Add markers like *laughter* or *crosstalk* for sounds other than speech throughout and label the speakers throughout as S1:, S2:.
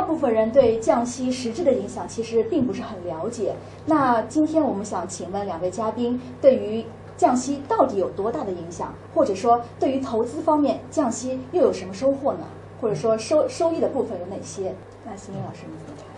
S1: 大部分人对降息实质的影响其实并不是很了解。那今天我们想请问两位嘉宾，对于降息到底有多大的影响？或者说，对于投资方面，降息又有什么收获呢？或者说收收益的部分有哪些？那邢明老师你怎么看？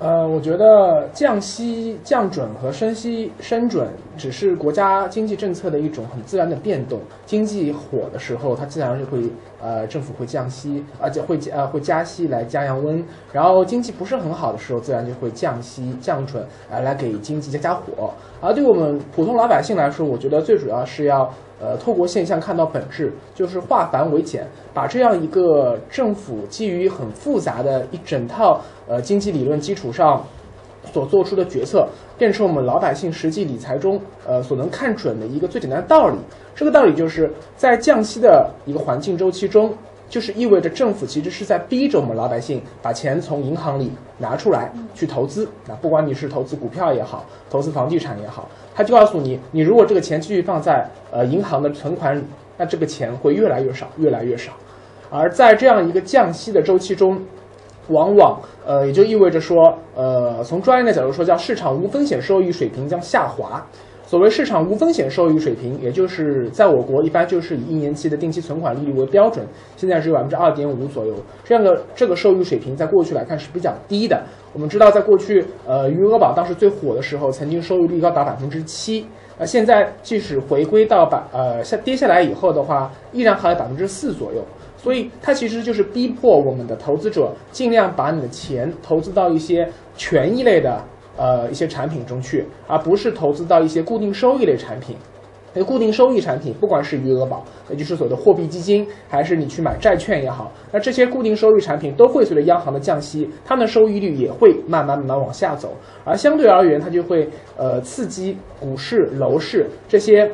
S2: 呃，我觉得降息、降准和升息、升准只是国家经济政策的一种很自然的变动。经济火的时候，它自然就会呃政府会降息，而且会呃会加息来加降温。然后经济不是很好的时候，自然就会降息、降准，呃来给经济加加火。而对我们普通老百姓来说，我觉得最主要是要。呃，透过现象看到本质，就是化繁为简，把这样一个政府基于很复杂的一整套呃经济理论基础上所做出的决策，变成我们老百姓实际理财中呃所能看准的一个最简单的道理。这个道理就是在降息的一个环境周期中。就是意味着政府其实是在逼着我们老百姓把钱从银行里拿出来去投资。那不管你是投资股票也好，投资房地产也好，他就告诉你，你如果这个钱继续放在呃银行的存款里，那这个钱会越来越少，越来越少。而在这样一个降息的周期中，往往呃也就意味着说，呃从专业的角度说，叫市场无风险收益水平将下滑。所谓市场无风险收益水平，也就是在我国一般就是以一年期的定期存款利率为标准，现在只有百分之二点五左右。这样的这个收益水平，在过去来看是比较低的。我们知道，在过去，呃，余额宝当时最火的时候，曾经收益率高达百分之七。呃，现在即使回归到百呃下跌下来以后的话，依然还有百分之四左右。所以它其实就是逼迫我们的投资者尽量把你的钱投资到一些权益类的。呃，一些产品中去，而不是投资到一些固定收益类产品。那固定收益产品，不管是余额宝，也就是所谓的货币基金，还是你去买债券也好，那这些固定收益产品都会随着央行的降息，它们的收益率也会慢慢慢慢往下走。而相对而言，它就会呃刺激股市、楼市这些，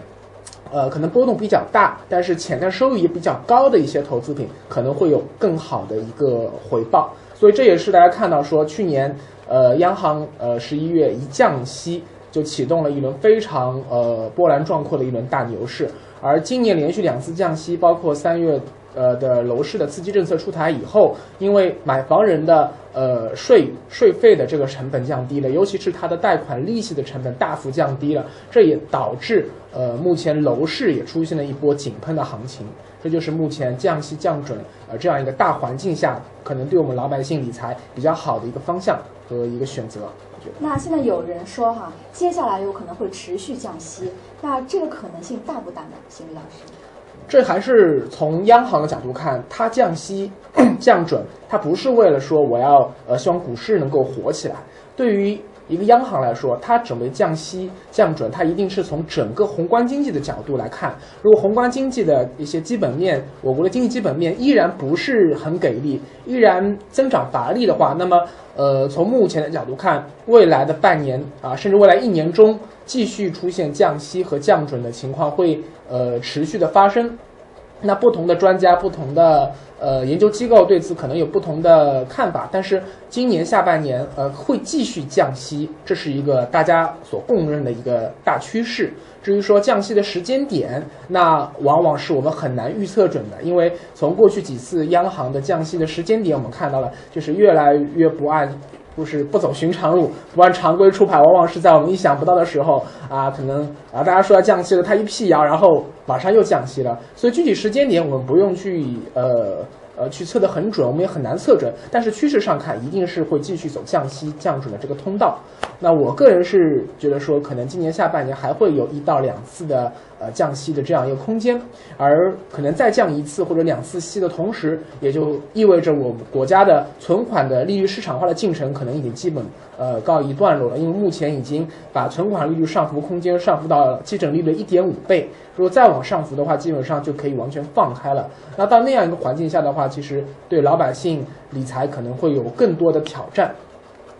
S2: 呃可能波动比较大，但是潜在收益也比较高的一些投资品，可能会有更好的一个回报。所以这也是大家看到说去年。呃，央行呃十一月一降息，就启动了一轮非常呃波澜壮阔的一轮大牛市。而今年连续两次降息，包括三月呃的楼市的刺激政策出台以后，因为买房人的呃税税费的这个成本降低了，尤其是他的贷款利息的成本大幅降低了，这也导致呃目前楼市也出现了一波井喷的行情。这就是目前降息降准呃这样一个大环境下，可能对我们老百姓理财比较好的一个方向。和一个选择，
S1: 那现在有人说哈，接下来有可能会持续降息，那这个可能性大不大呢？邢老师，
S2: 这还是从央行的角度看，它降息 *coughs* 降准，它不是为了说我要呃希望股市能够火起来，对于。一个央行来说，它准备降息降准，它一定是从整个宏观经济的角度来看。如果宏观经济的一些基本面，我国的经济基本面依然不是很给力，依然增长乏力的话，那么，呃，从目前的角度看，未来的半年啊，甚至未来一年中，继续出现降息和降准的情况会呃持续的发生。那不同的专家、不同的呃研究机构对此可能有不同的看法，但是今年下半年呃会继续降息，这是一个大家所公认的一个大趋势。至于说降息的时间点，那往往是我们很难预测准的，因为从过去几次央行的降息的时间点，我们看到了就是越来越不按。就是不走寻常路，不按常规出牌，往往是在我们意想不到的时候啊，可能啊，大家说要降息了，他一辟谣，然后马上又降息了。所以具体时间点我们不用去呃呃去测得很准，我们也很难测准。但是趋势上看，一定是会继续走降息降准的这个通道。那我个人是觉得说，可能今年下半年还会有一到两次的。呃，降息的这样一个空间，而可能再降一次或者两次息的同时，也就意味着我们国家的存款的利率市场化的进程可能已经基本呃告一段落了。因为目前已经把存款利率上浮空间上浮到基准利率一点五倍，如果再往上浮的话，基本上就可以完全放开了。那到那样一个环境下的话，其实对老百姓理财可能会有更多的挑战。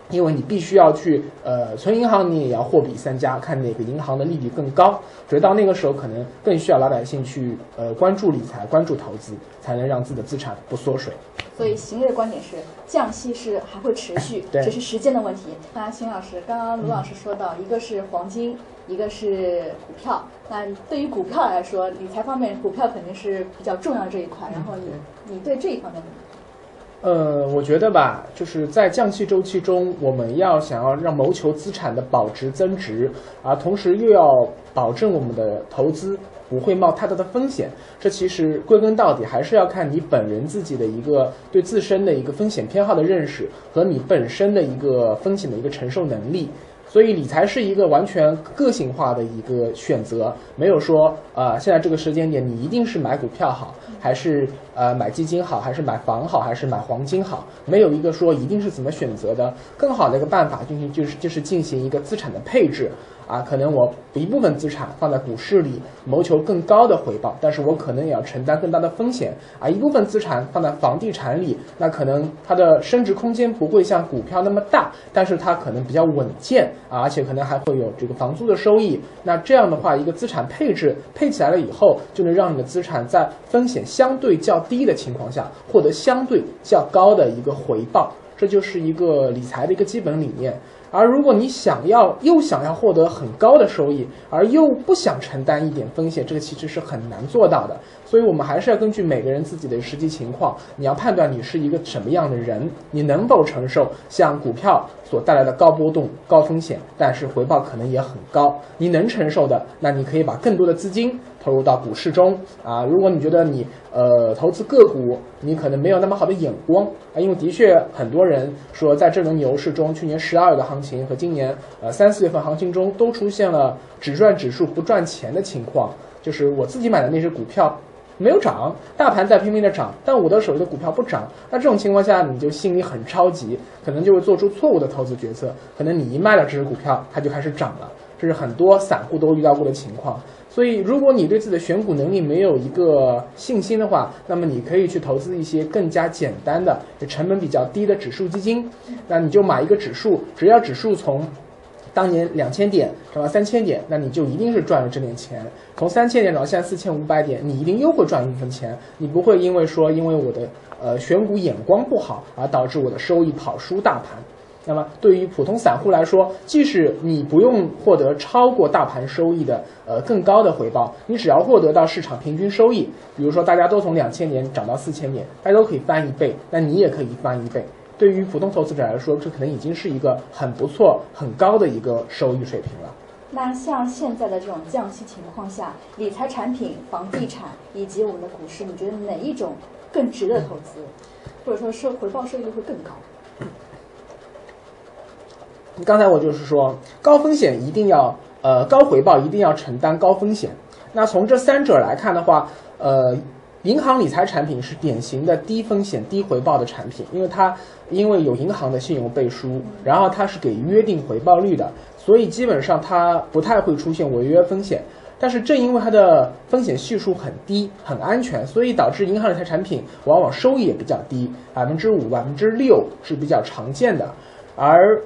S2: 因为你必须要去，呃，存银行你也要货比三家，看哪个银行的利率更高。所以到那个时候，可能更需要老百姓去，呃，关注理财、关注投资，才能让自己的资产不缩水。
S1: 所以，邢瑞的观点是，降息是还会持续，只是时间的问题。那邢老师，刚刚卢老师说到，一个是黄金，一个是股票。那对于股票来说，理财方面，股票肯定是比较重要这一块。然后你，你对这一方面？
S2: 呃，我觉得吧，就是在降息周期中，我们要想要让谋求资产的保值增值，啊，同时又要保证我们的投资不会冒太大的风险。这其实归根到底还是要看你本人自己的一个对自身的一个风险偏好的认识和你本身的一个风险的一个承受能力。所以理财是一个完全个性化的一个选择，没有说啊，现在这个时间点你一定是买股票好，还是呃买基金好，还是买房好，还是买黄金好，没有一个说一定是怎么选择的。更好的一个办法进行就是就是进行一个资产的配置。啊，可能我一部分资产放在股市里，谋求更高的回报，但是我可能也要承担更大的风险啊。一部分资产放在房地产里，那可能它的升值空间不会像股票那么大，但是它可能比较稳健啊，而且可能还会有这个房租的收益。那这样的话，一个资产配置配起来了以后，就能让你的资产在风险相对较低的情况下，获得相对较高的一个回报。这就是一个理财的一个基本理念。而如果你想要又想要获得很高的收益，而又不想承担一点风险，这个其实是很难做到的。所以，我们还是要根据每个人自己的实际情况，你要判断你是一个什么样的人，你能否承受像股票所带来的高波动、高风险，但是回报可能也很高。你能承受的，那你可以把更多的资金投入到股市中啊。如果你觉得你呃投资个股，你可能没有那么好的眼光啊，因为的确很多人说，在这轮牛市中，去年十二月的行情和今年呃三四月份行情中，都出现了只赚指数不赚钱的情况。就是我自己买的那只股票。没有涨，大盘在拼命的涨，但我的手里的股票不涨。那这种情况下，你就心里很着急，可能就会做出错误的投资决策。可能你一卖了这只股票，它就开始涨了。这是很多散户都遇到过的情况。所以，如果你对自己的选股能力没有一个信心的话，那么你可以去投资一些更加简单的、成本比较低的指数基金。那你就买一个指数，只要指数从。当年两千点涨到三千点，那你就一定是赚了这点钱。从三千点涨到现在四千五百点，你一定又会赚一部分钱。你不会因为说因为我的呃选股眼光不好而导致我的收益跑输大盘。那么对于普通散户来说，即使你不用获得超过大盘收益的呃更高的回报，你只要获得到市场平均收益，比如说大家都从两千点涨到四千点，大家都可以翻一倍，那你也可以翻一倍。对于普通投资者来说，这可能已经是一个很不错、很高的一个收益水平了。
S1: 那像现在的这种降息情况下，理财产品、房地产以及我们的股市，你觉得哪一种更值得投资，或者说收回报收益率会更高？
S2: 刚才我就是说，高风险一定要呃高回报，一定要承担高风险。那从这三者来看的话，呃。银行理财产品是典型的低风险低回报的产品，因为它因为有银行的信用背书，然后它是给约定回报率的，所以基本上它不太会出现违约风险。但是正因为它的风险系数很低、很安全，所以导致银行理财产品往往收益也比较低，百分之五、百分之六是比较常见的。而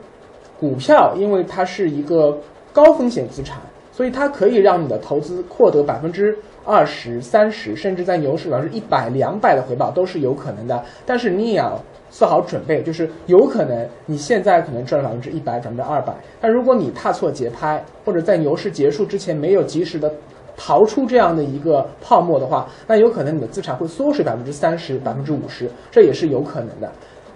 S2: 股票因为它是一个高风险资产，所以它可以让你的投资获得百分之。二十三十，甚至在牛市表示一百两百的回报都是有可能的，但是你也要做好准备，就是有可能你现在可能赚百分之一百、百分之二百，但如果你踏错节拍，或者在牛市结束之前没有及时的逃出这样的一个泡沫的话，那有可能你的资产会缩水百分之三十、百分之五十，这也是有可能的。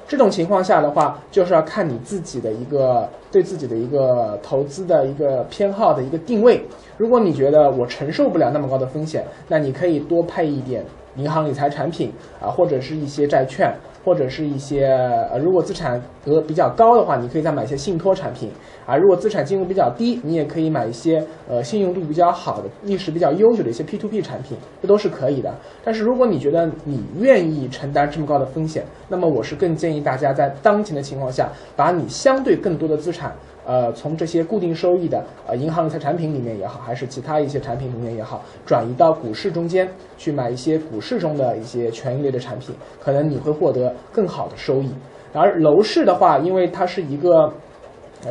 S2: 这种情况下的话，就是要看你自己的一个对自己的一个投资的一个偏好的一个定位。如果你觉得我承受不了那么高的风险，那你可以多配一点银行理财产品啊，或者是一些债券。或者是一些呃，如果资产额比较高的话，你可以再买一些信托产品啊。如果资产金额比较低，你也可以买一些呃信用度比较好的、历史比较悠久的一些 P to P 产品，这都是可以的。但是如果你觉得你愿意承担这么高的风险，那么我是更建议大家在当前的情况下，把你相对更多的资产。呃，从这些固定收益的呃银行理财产品里面也好，还是其他一些产品里面也好，转移到股市中间去买一些股市中的一些权益类的产品，可能你会获得更好的收益。而楼市的话，因为它是一个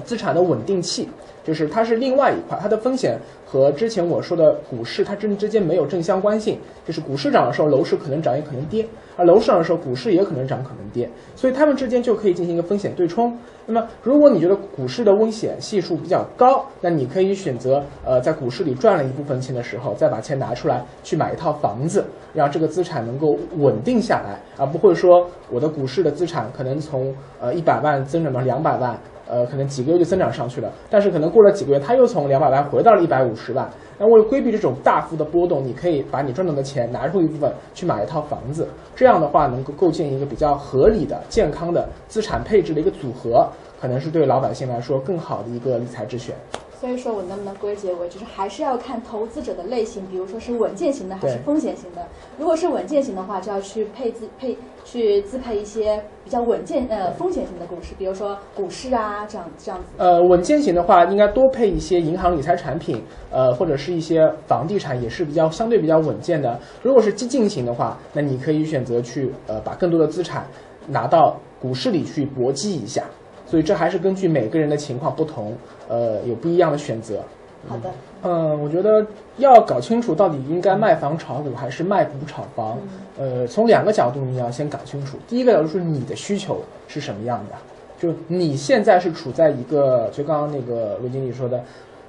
S2: 资产的稳定器，就是它是另外一块，它的风险和之前我说的股市它之之间没有正相关性，就是股市涨的时候，楼市可能涨也可能跌。而楼市涨的时候，股市也可能涨可能跌，所以它们之间就可以进行一个风险对冲。那么，如果你觉得股市的危险系数比较高，那你可以选择呃在股市里赚了一部分钱的时候，再把钱拿出来去买一套房子，让这个资产能够稳定下来，而不会说我的股市的资产可能从呃一百万增长到两百万。呃，可能几个月就增长上去了，但是可能过了几个月，它又从两百万回到了一百五十万。那为了规避这种大幅的波动，你可以把你赚到的钱拿出一部分去买一套房子，这样的话能够构建一个比较合理的、健康的资产配置的一个组合，可能是对老百姓来说更好的一个理财之选。
S1: 所以说我能不能归结为，就是还是要看投资者的类型，比如说是稳健型的还是风险型的。如果是稳健型的话，就要去配资配去自配一些比较稳健呃风险型的股市，比如说股市啊这样这样子。
S2: 呃，稳健型的话，应该多配一些银行理财产品，呃或者是一些房地产，也是比较相对比较稳健的。如果是激进型的话，那你可以选择去呃把更多的资产拿到股市里去搏击一下。所以这还是根据每个人的情况不同，呃，有不一样的选择。
S1: 好的。
S2: 嗯，我觉得要搞清楚到底应该卖房炒股还是卖股炒房，呃，从两个角度你要先搞清楚。第一个角度是你的需求是什么样的，就你现在是处在一个，就刚刚那个罗经理说的，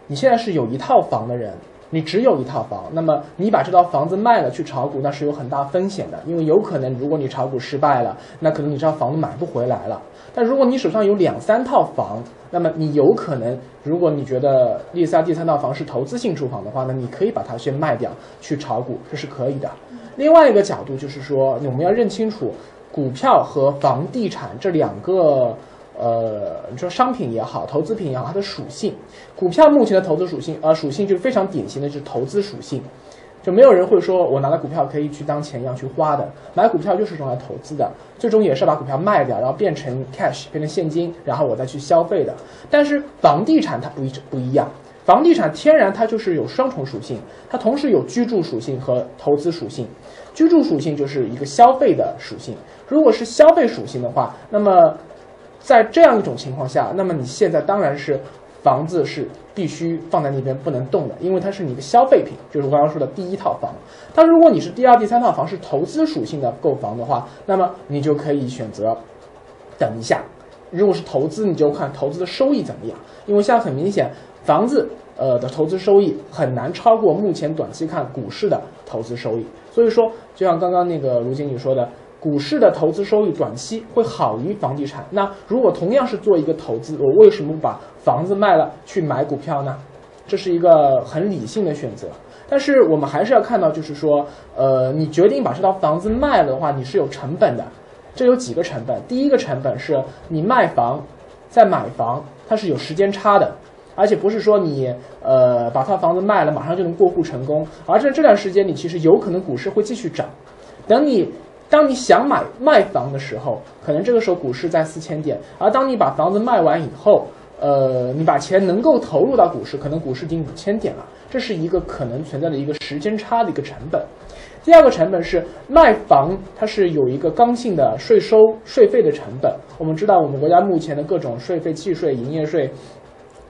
S2: 你现在是有一套房的人。你只有一套房，那么你把这套房子卖了去炒股，那是有很大风险的，因为有可能如果你炒股失败了，那可能你这套房子买不回来了。但如果你手上有两三套房，那么你有可能，如果你觉得第三第三套房是投资性住房的话，那你可以把它先卖掉去炒股，这是可以的。另外一个角度就是说，我们要认清楚股票和房地产这两个。呃，你说商品也好，投资品也好，它的属性，股票目前的投资属性，呃，属性就是非常典型的，就是投资属性，就没有人会说我拿了股票可以去当钱一样去花的，买股票就是用来投资的，最终也是把股票卖掉，然后变成 cash，变成现金，然后我再去消费的。但是房地产它不一不一样，房地产天然它就是有双重属性，它同时有居住属性和投资属性，居住属性就是一个消费的属性，如果是消费属性的话，那么。在这样一种情况下，那么你现在当然是房子是必须放在那边不能动的，因为它是你的消费品，就是我刚刚说的第一套房。但如果你是第二、第三套房是投资属性的购房的话，那么你就可以选择等一下。如果是投资，你就看投资的收益怎么样，因为现在很明显，房子呃的投资收益很难超过目前短期看股市的投资收益。所以说，就像刚刚那个卢经理说的。股市的投资收益短期会好于房地产。那如果同样是做一个投资，我为什么把房子卖了去买股票呢？这是一个很理性的选择。但是我们还是要看到，就是说，呃，你决定把这套房子卖了的话，你是有成本的。这有几个成本。第一个成本是你卖房再买房，它是有时间差的，而且不是说你呃把套房子卖了马上就能过户成功，而在这段时间你其实有可能股市会继续涨，等你。当你想买卖房的时候，可能这个时候股市在四千点，而当你把房子卖完以后，呃，你把钱能够投入到股市，可能股市已经五千点了，这是一个可能存在的一个时间差的一个成本。第二个成本是卖房，它是有一个刚性的税收税费的成本。我们知道，我们国家目前的各种税费、契税、营业税、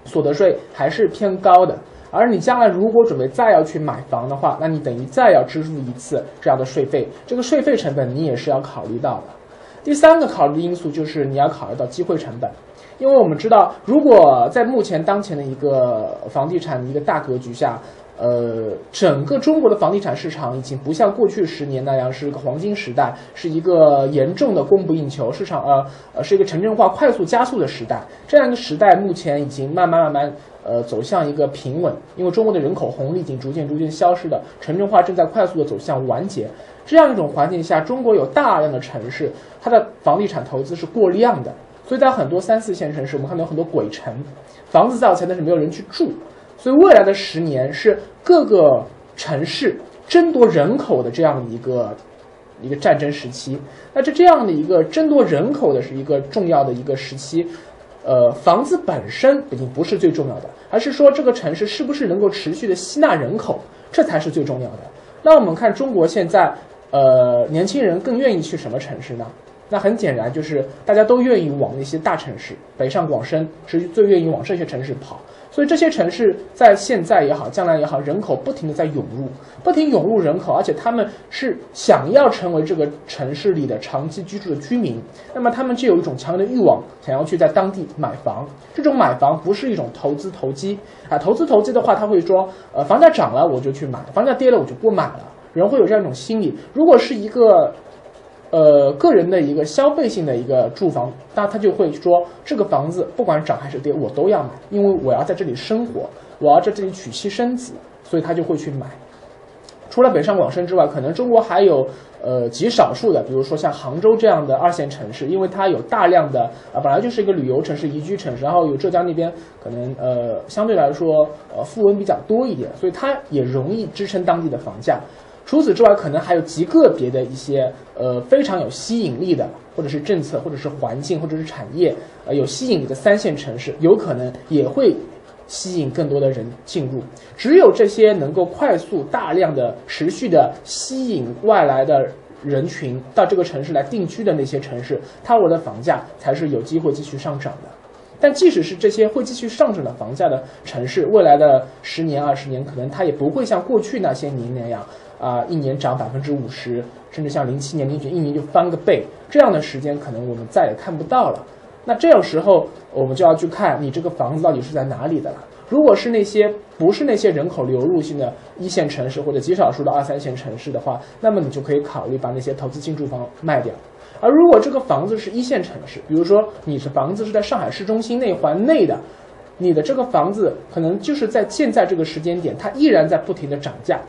S2: 所得税还是偏高的。而你将来如果准备再要去买房的话，那你等于再要支付一次这样的税费，这个税费成本你也是要考虑到的。第三个考虑因素就是你要考虑到机会成本，因为我们知道，如果在目前当前的一个房地产的一个大格局下。呃，整个中国的房地产市场已经不像过去十年那样是一个黄金时代，是一个严重的供不应求市场，呃呃，是一个城镇化快速加速的时代。这样一个时代目前已经慢慢慢慢呃走向一个平稳，因为中国的人口红利已经逐渐逐渐消失的，城镇化正在快速的走向完结。这样一种环境下，中国有大量的城市，它的房地产投资是过量的，所以在很多三四线城市，我们看到很多鬼城，房子造起来，但是没有人去住。所以未来的十年是各个城市争夺人口的这样一个一个战争时期。那这这样的一个争夺人口的是一个重要的一个时期。呃，房子本身已经不是最重要的，而是说这个城市是不是能够持续的吸纳人口，这才是最重要的。那我们看中国现在，呃，年轻人更愿意去什么城市呢？那很显然就是大家都愿意往那些大城市，北上广深是最愿意往这些城市跑。所以这些城市在现在也好，将来也好，人口不停的在涌入，不停涌入人口，而且他们是想要成为这个城市里的长期居住的居民，那么他们就有一种强烈的欲望，想要去在当地买房。这种买房不是一种投资投机啊，投资投机的话，他会说，呃，房价涨了我就去买，房价跌了我就不买了，人会有这样一种心理。如果是一个呃，个人的一个消费性的一个住房，那他就会说，这个房子不管涨还是跌，我都要买，因为我要在这里生活，我要在这里娶妻生子，所以他就会去买。除了北上广深之外，可能中国还有呃极少数的，比如说像杭州这样的二线城市，因为它有大量的啊，本来就是一个旅游城市、宜居城市，然后有浙江那边可能呃相对来说呃富翁比较多一点，所以它也容易支撑当地的房价。除此之外，可能还有极个别的一些呃非常有吸引力的，或者是政策，或者是环境，或者是产业，呃有吸引力的三线城市，有可能也会吸引更多的人进入。只有这些能够快速、大量的、持续的吸引外来的人群到这个城市来定居的那些城市，它我的房价才是有机会继续上涨的。但即使是这些会继续上涨的房价的城市，未来的十年、二十年，可能它也不会像过去那些年那样。啊，一年涨百分之五十，甚至像零七年、零九一年就翻个倍，这样的时间可能我们再也看不到了。那这种时候，我们就要去看你这个房子到底是在哪里的了。如果是那些不是那些人口流入性的一线城市或者极少数的二三线城市的话，那么你就可以考虑把那些投资进驻房卖掉。而如果这个房子是一线城市，比如说你是房子是在上海市中心内环内的，你的这个房子可能就是在现在这个时间点，它依然在不停的涨价。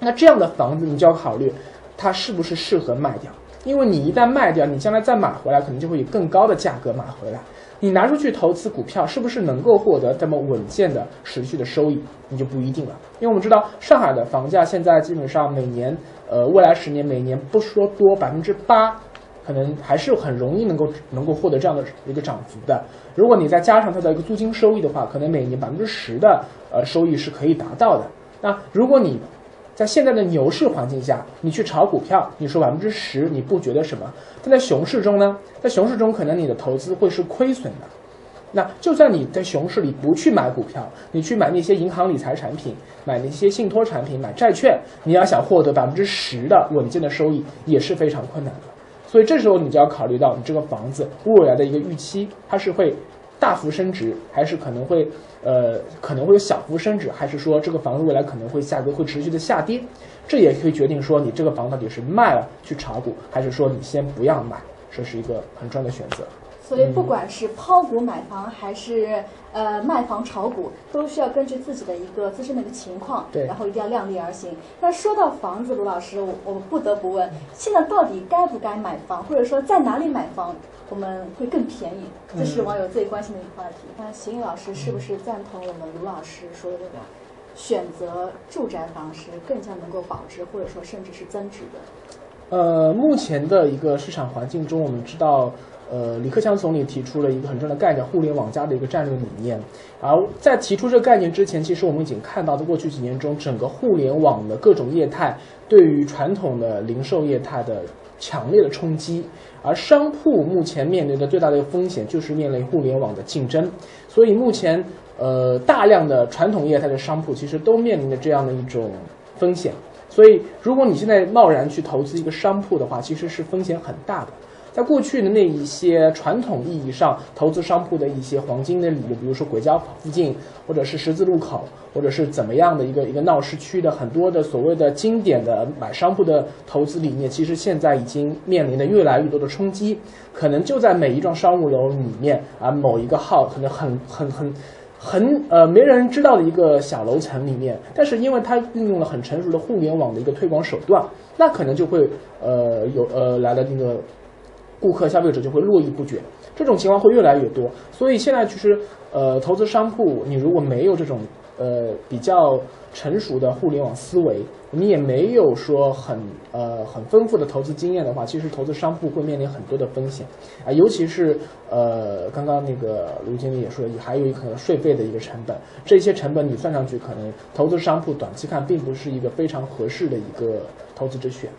S2: 那这样的房子，你就要考虑，它是不是适合卖掉？因为你一旦卖掉，你将来再买回来，可能就会以更高的价格买回来。你拿出去投资股票，是不是能够获得这么稳健的持续的收益？你就不一定了。因为我们知道，上海的房价现在基本上每年，呃，未来十年每年不说多百分之八，可能还是很容易能够能够获得这样的一个涨幅的。如果你再加上它的一个租金收益的话，可能每年百分之十的呃收益是可以达到的。那如果你在现在的牛市环境下，你去炒股票，你说百分之十，你不觉得什么？但在熊市中呢？在熊市中，可能你的投资会是亏损的。那就算你在熊市里不去买股票，你去买那些银行理财产品，买那些信托产品，买债券，你要想获得百分之十的稳健的收益，也是非常困难的。所以这时候你就要考虑到你这个房子未来的一个预期，它是会。大幅升值，还是可能会，呃，可能会有小幅升值，还是说这个房子未来可能会价格会持续的下跌，这也可以决定说你这个房到底是卖了去炒股，还是说你先不要买，这是一个很重要的选择。
S1: 所以，不管是抛股买房，还是呃卖房炒股，都需要根据自己的一个自身的一个情况，
S2: 对，
S1: 然后一定要量力而行。那说到房子，卢老师，我我不得不问，现在到底该不该买房，或者说在哪里买房我们会更便宜？这是网友最关心的一个话题。那邢宇老师是不是赞同我们卢老师说的这个，选择住宅房是更加能够保值，或者说甚至是增值的？
S2: 呃，目前的一个市场环境中，我们知道。呃，李克强总理提出了一个很重要的概念——互联网加的一个战略理念。而在提出这个概念之前，其实我们已经看到，在过去几年中，整个互联网的各种业态对于传统的零售业态的强烈的冲击。而商铺目前面临的最大的一个风险，就是面临互联网的竞争。所以目前，呃，大量的传统业态的商铺其实都面临着这样的一种风险。所以，如果你现在贸然去投资一个商铺的话，其实是风险很大的。在过去的那一些传统意义上投资商铺的一些黄金的理论，比如说轨交附近，或者是十字路口，或者是怎么样的一个一个闹市区的很多的所谓的经典的买商铺的投资理念，其实现在已经面临的越来越多的冲击。可能就在每一幢商务楼里面啊，某一个号可能很很很很呃没人知道的一个小楼层里面，但是因为它运用了很成熟的互联网的一个推广手段，那可能就会呃有呃来了那个。顾客、消费者就会络绎不绝，这种情况会越来越多。所以现在其实，呃，投资商铺，你如果没有这种呃比较成熟的互联网思维，你也没有说很呃很丰富的投资经验的话，其实投资商铺会面临很多的风险啊，尤其是呃刚刚那个卢经理也说，还有一可能税费的一个成本，这些成本你算上去，可能投资商铺短期看并不是一个非常合适的一个投资之选。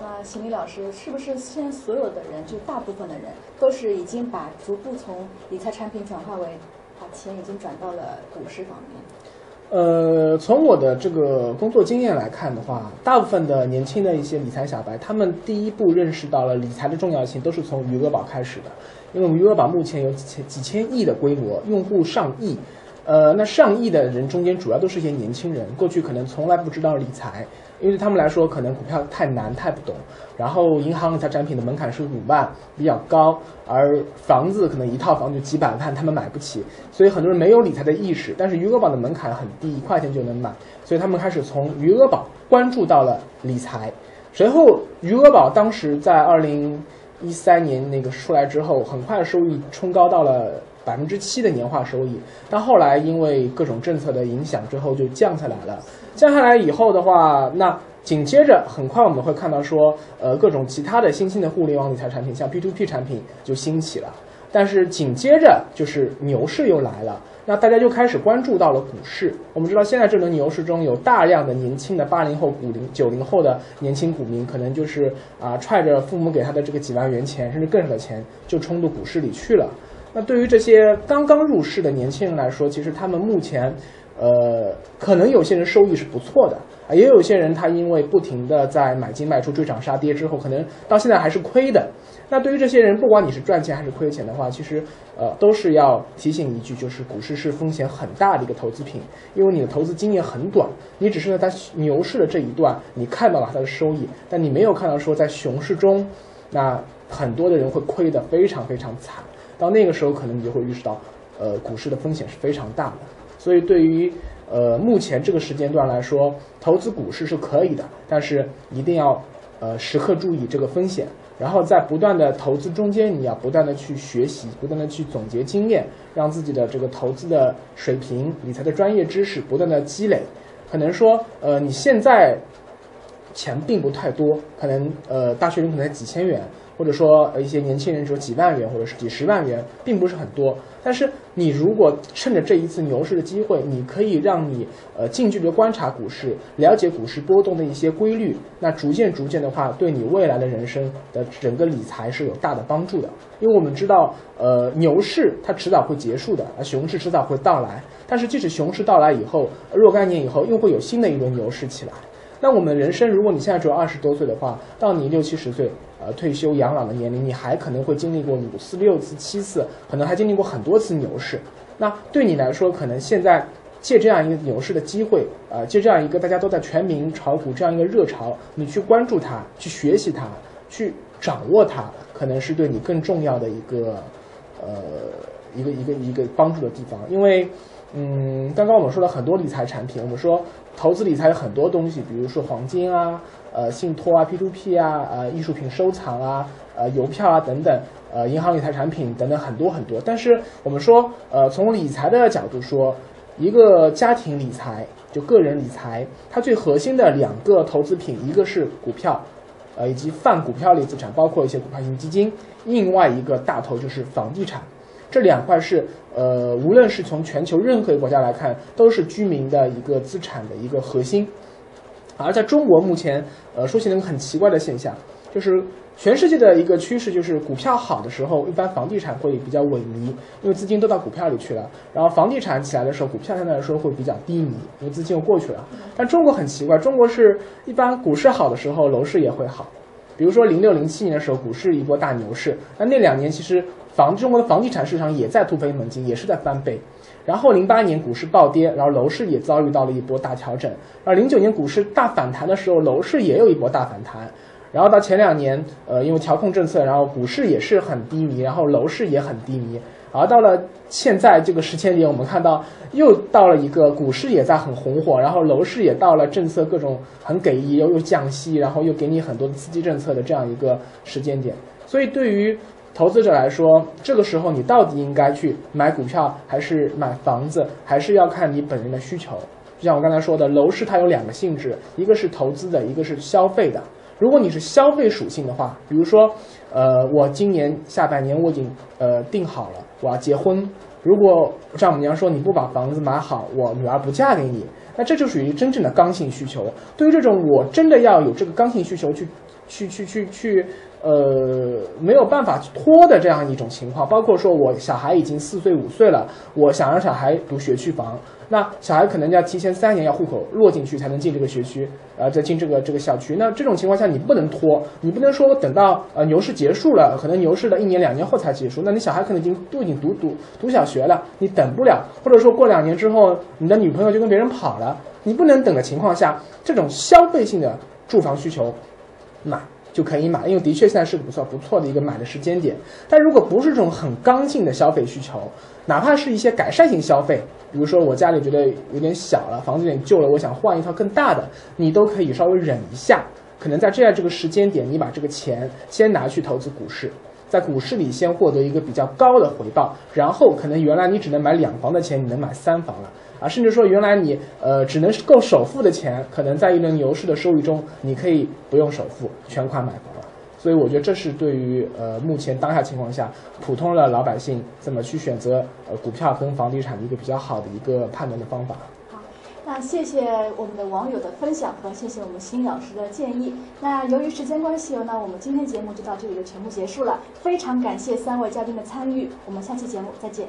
S1: 那邢李老师，是不是现在所有的人，就大部分的人，都是已经把逐步从理财产品转化为把钱已经转到了股市方面？
S2: 呃，从我的这个工作经验来看的话，大部分的年轻的一些理财小白，他们第一步认识到了理财的重要性，都是从余额宝开始的。因为我们余额宝目前有几千几千亿的规模，用户上亿。呃，那上亿的人中间主要都是一些年轻人，过去可能从来不知道理财，因为他们来说可能股票太难太不懂，然后银行理财产品的门槛是五万，比较高，而房子可能一套房就几百万，他们买不起，所以很多人没有理财的意识。但是余额宝的门槛很低，一块钱就能买，所以他们开始从余额宝关注到了理财。随后余额宝当时在二零一三年那个出来之后，很快收益冲高到了。百分之七的年化收益，但后来因为各种政策的影响，之后就降下来了。降下来以后的话，那紧接着很快我们会看到说，呃，各种其他的新兴的互联网理财产品，像 P to P 产品就兴起了。但是紧接着就是牛市又来了，那大家就开始关注到了股市。我们知道现在这轮牛市中有大量的年轻的八零后、五零九零后的年轻股民，可能就是啊揣着父母给他的这个几万元钱，甚至更少的钱，就冲到股市里去了。那对于这些刚刚入市的年轻人来说，其实他们目前，呃，可能有些人收益是不错的啊，也有些人他因为不停的在买进卖出、追涨杀跌之后，可能到现在还是亏的。那对于这些人，不管你是赚钱还是亏钱的话，其实呃都是要提醒一句，就是股市是风险很大的一个投资品，因为你的投资经验很短，你只是在它牛市的这一段你看到了它的收益，但你没有看到说在熊市中，那很多的人会亏得非常非常惨。到那个时候，可能你就会意识到，呃，股市的风险是非常大的。所以，对于呃目前这个时间段来说，投资股市是可以的，但是一定要呃时刻注意这个风险。然后在不断的投资中间，你要不断的去学习，不断的去总结经验，让自己的这个投资的水平、理财的专业知识不断的积累。可能说，呃，你现在钱并不太多，可能呃大学生可能才几千元。或者说，一些年轻人只有几万元或者是几十万元，并不是很多。但是你如果趁着这一次牛市的机会，你可以让你呃近距离观察股市，了解股市波动的一些规律，那逐渐逐渐的话，对你未来的人生的整个理财是有大的帮助的。因为我们知道，呃，牛市它迟早会结束的，而熊市迟早会到来。但是即使熊市到来以后，若干年以后，又会有新的一轮牛市起来。那我们人生，如果你现在只有二十多岁的话，到你六七十岁，呃，退休养老的年龄，你还可能会经历过五次、六次、七次，可能还经历过很多次牛市。那对你来说，可能现在借这样一个牛市的机会，呃，借这样一个大家都在全民炒股这样一个热潮，你去关注它，去学习它，去掌握它，可能是对你更重要的一个，呃，一个一个一个帮助的地方，因为。嗯，刚刚我们说了很多理财产品，我们说投资理财有很多东西，比如说黄金啊、呃信托啊、P to P 啊、呃艺术品收藏啊、呃邮票啊等等，呃银行理财产品等等很多很多。但是我们说，呃从理财的角度说，一个家庭理财就个人理财，它最核心的两个投资品，一个是股票，呃以及泛股票类资产，包括一些股票型基金，另外一个大头就是房地产。这两块是，呃，无论是从全球任何一个国家来看，都是居民的一个资产的一个核心。而在中国目前，呃，出现了一个很奇怪的现象，就是全世界的一个趋势，就是股票好的时候，一般房地产会比较萎靡，因为资金都到股票里去了。然后房地产起来的时候，股票相对来说会比较低迷，因为资金又过去了。但中国很奇怪，中国是一般股市好的时候，楼市也会好。比如说零六零七年的时候，股市一波大牛市，那那两年其实。房中国的房地产市场也在突飞猛进，也是在翻倍。然后零八年股市暴跌，然后楼市也遭遇到了一波大调整。而零九年股市大反弹的时候，楼市也有一波大反弹。然后到前两年，呃，因为调控政策，然后股市也是很低迷，然后楼市也很低迷。而到了现在这个时间点，我们看到又到了一个股市也在很红火，然后楼市也到了政策各种很给力，又又降息，然后又给你很多刺激政策的这样一个时间点。所以对于投资者来说，这个时候你到底应该去买股票还是买房子，还是要看你本人的需求。就像我刚才说的，楼市它有两个性质，一个是投资的，一个是消费的。如果你是消费属性的话，比如说，呃，我今年下半年我已经呃定好了我要结婚，如果丈母娘说你不把房子买好，我女儿不嫁给你，那这就属于真正的刚性需求。对于这种我真的要有这个刚性需求去。去去去去，呃，没有办法拖的这样一种情况。包括说我小孩已经四岁五岁了，我想让小孩读学区房，那小孩可能要提前三年要户口落进去才能进这个学区，呃，再进这个这个校区。那这种情况下你不能拖，你不能说等到呃牛市结束了，可能牛市的一年两年后才结束，那你小孩可能已经都已经读读读小学了，你等不了，或者说过两年之后你的女朋友就跟别人跑了，你不能等的情况下，这种消费性的住房需求买就可以买，因为的确现在是个不错不错的一个买的时间点。但如果不是这种很刚性的消费需求，哪怕是一些改善性消费，比如说我家里觉得有点小了，房子有点旧了，我想换一套更大的，你都可以稍微忍一下。可能在这样这个时间点，你把这个钱先拿去投资股市，在股市里先获得一个比较高的回报，然后可能原来你只能买两房的钱，你能买三房了。啊，甚至说原来你呃只能是够首付的钱，可能在一轮牛市的收益中，你可以不用首付，全款买房了。所以我觉得这是对于呃目前当下情况下，普通的老百姓怎么去选择呃股票跟房地产的一个比较好的一个判断的方法。
S1: 好，那谢谢我们的网友的分享和谢谢我们辛老师的建议。那由于时间关系，那我们今天节目就到这里就全部结束了。非常感谢三位嘉宾的参与，我们下期节目再见。